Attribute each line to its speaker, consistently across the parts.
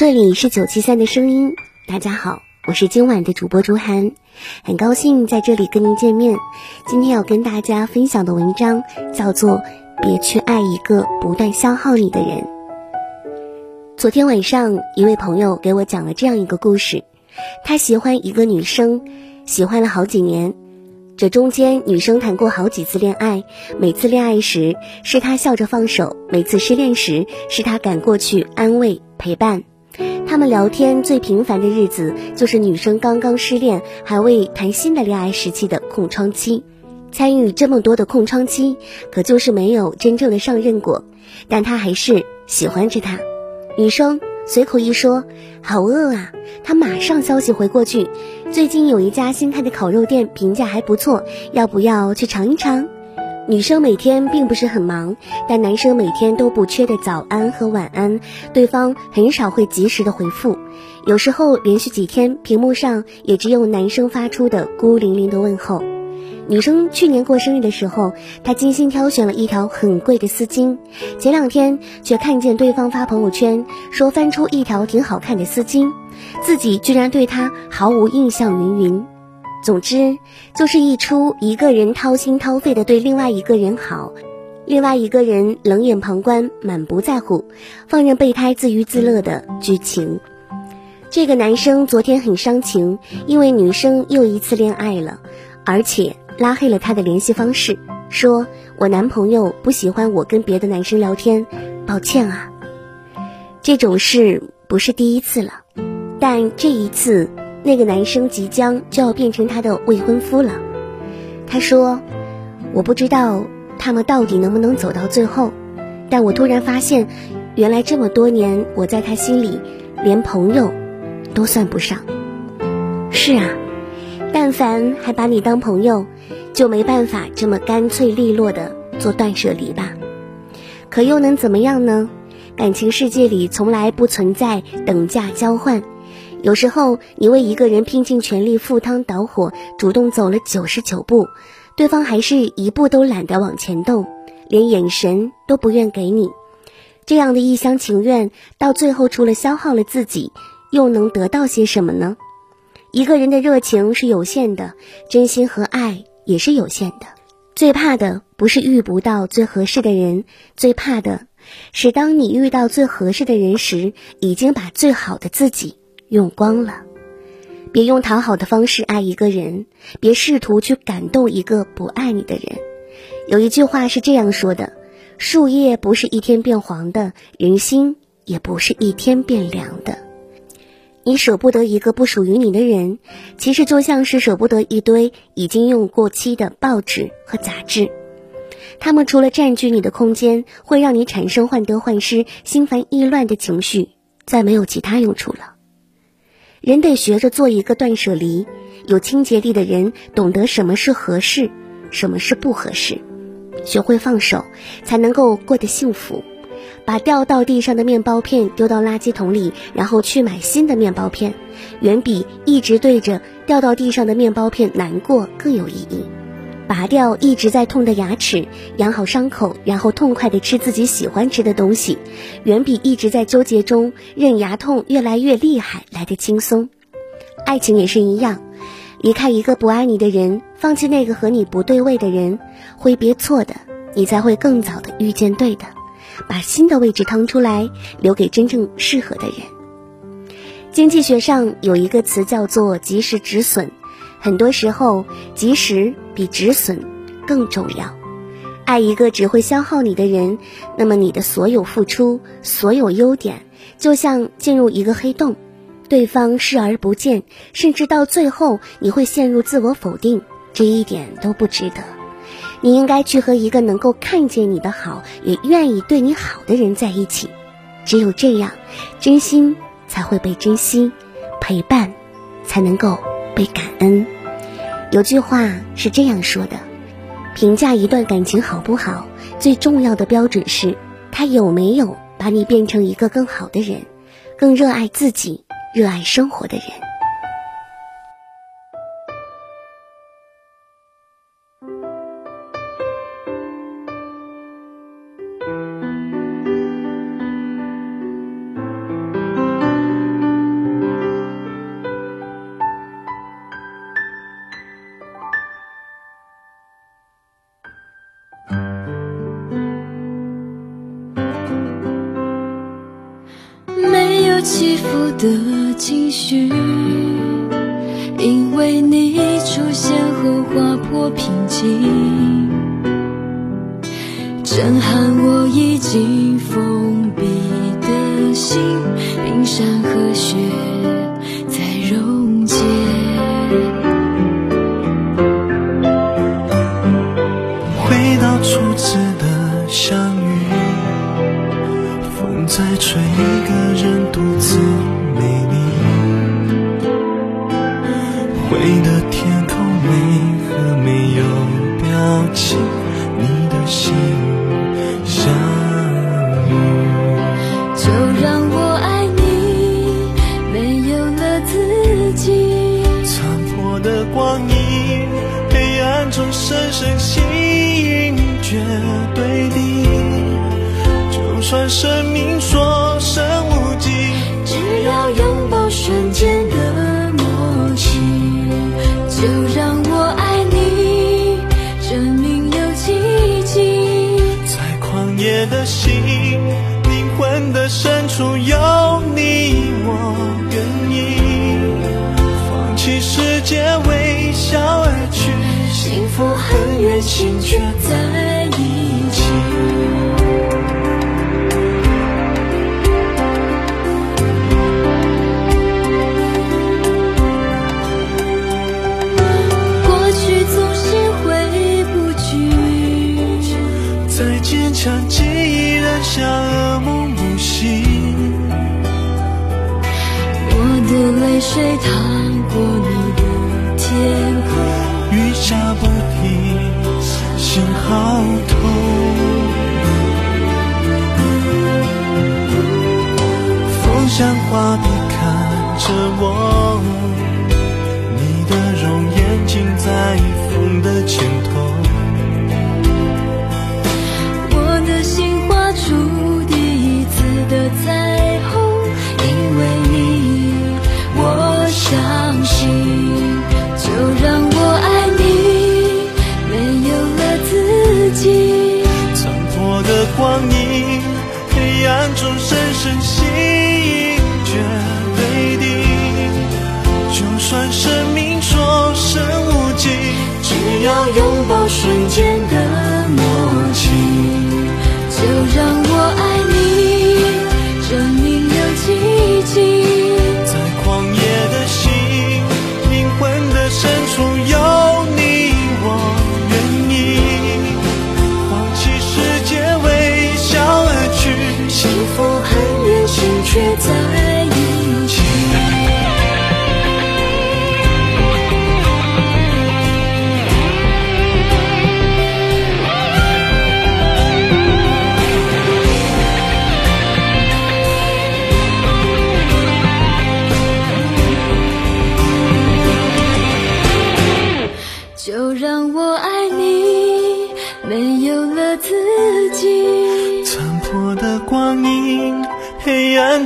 Speaker 1: 这里是九七三的声音，大家好，我是今晚的主播朱涵，很高兴在这里跟您见面。今天要跟大家分享的文章叫做《别去爱一个不断消耗你的人》。昨天晚上，一位朋友给我讲了这样一个故事，他喜欢一个女生，喜欢了好几年，这中间女生谈过好几次恋爱，每次恋爱时是他笑着放手，每次失恋时是他赶过去安慰陪伴。他们聊天最频繁的日子，就是女生刚刚失恋还未谈新的恋爱时期的空窗期。参与这么多的空窗期，可就是没有真正的上任过。但他还是喜欢着她。女生随口一说：“好饿啊！”他马上消息回过去：“最近有一家新开的烤肉店，评价还不错，要不要去尝一尝？”女生每天并不是很忙，但男生每天都不缺的早安和晚安，对方很少会及时的回复，有时候连续几天屏幕上也只有男生发出的孤零零的问候。女生去年过生日的时候，她精心挑选了一条很贵的丝巾，前两天却看见对方发朋友圈说翻出一条挺好看的丝巾，自己居然对他毫无印象，云云。总之，就是一出一个人掏心掏肺的对另外一个人好，另外一个人冷眼旁观、满不在乎，放任备胎自娱自乐的剧情。这个男生昨天很伤情，因为女生又一次恋爱了，而且拉黑了他的联系方式，说我男朋友不喜欢我跟别的男生聊天，抱歉啊。这种事不是第一次了，但这一次。那个男生即将就要变成他的未婚夫了，他说：“我不知道他们到底能不能走到最后，但我突然发现，原来这么多年我在他心里连朋友都算不上。是啊，但凡还把你当朋友，就没办法这么干脆利落的做断舍离吧？可又能怎么样呢？感情世界里从来不存在等价交换。”有时候，你为一个人拼尽全力赴汤蹈火，主动走了九十九步，对方还是一步都懒得往前动，连眼神都不愿给你。这样的一厢情愿，到最后除了消耗了自己，又能得到些什么呢？一个人的热情是有限的，真心和爱也是有限的。最怕的不是遇不到最合适的人，最怕的是当你遇到最合适的人时，已经把最好的自己。用光了，别用讨好的方式爱一个人，别试图去感动一个不爱你的人。有一句话是这样说的：树叶不是一天变黄的，人心也不是一天变凉的。你舍不得一个不属于你的人，其实就像是舍不得一堆已经用过期的报纸和杂志，他们除了占据你的空间，会让你产生患得患失、心烦意乱的情绪，再没有其他用处了。人得学着做一个断舍离，有清洁力的人懂得什么是合适，什么是不合适，学会放手，才能够过得幸福。把掉到地上的面包片丢到垃圾桶里，然后去买新的面包片，远比一直对着掉到地上的面包片难过更有意义。拔掉一直在痛的牙齿，养好伤口，然后痛快地吃自己喜欢吃的东西，远比一直在纠结中任牙痛越来越厉害来的轻松。爱情也是一样，离开一个不爱你的人，放弃那个和你不对位的人，挥别错的，你才会更早的遇见对的，把新的位置腾出来，留给真正适合的人。经济学上有一个词叫做及时止损。很多时候，及时比止损更重要。爱一个只会消耗你的人，那么你的所有付出、所有优点，就像进入一个黑洞，对方视而不见，甚至到最后你会陷入自我否定，这一点都不值得。你应该去和一个能够看见你的好，也愿意对你好的人在一起。只有这样，真心才会被珍惜，陪伴才能够被感恩。有句话是这样说的：评价一段感情好不好，最重要的标准是他有没有把你变成一个更好的人，更热爱自己、热爱生活的人。
Speaker 2: 起伏的情绪，因为你出现后划破平静，震撼我已经封闭的心，冰山和雪
Speaker 3: 深深吸引，绝对的。就算生命所剩无几，
Speaker 2: 只要拥抱瞬间的默契，就让我爱你，证明有奇迹。
Speaker 3: 在旷野的心，灵魂的深处有你，我愿意放弃世界，微笑而去，
Speaker 2: 幸福很远，心却在
Speaker 3: 花。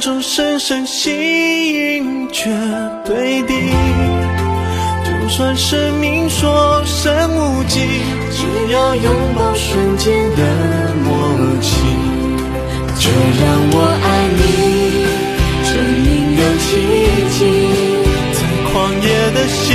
Speaker 3: 中深深吸引，绝对的。就算生命所剩无几，
Speaker 2: 只要拥抱瞬间的默契。就让我爱你，证明有奇迹。
Speaker 3: 在狂野的心，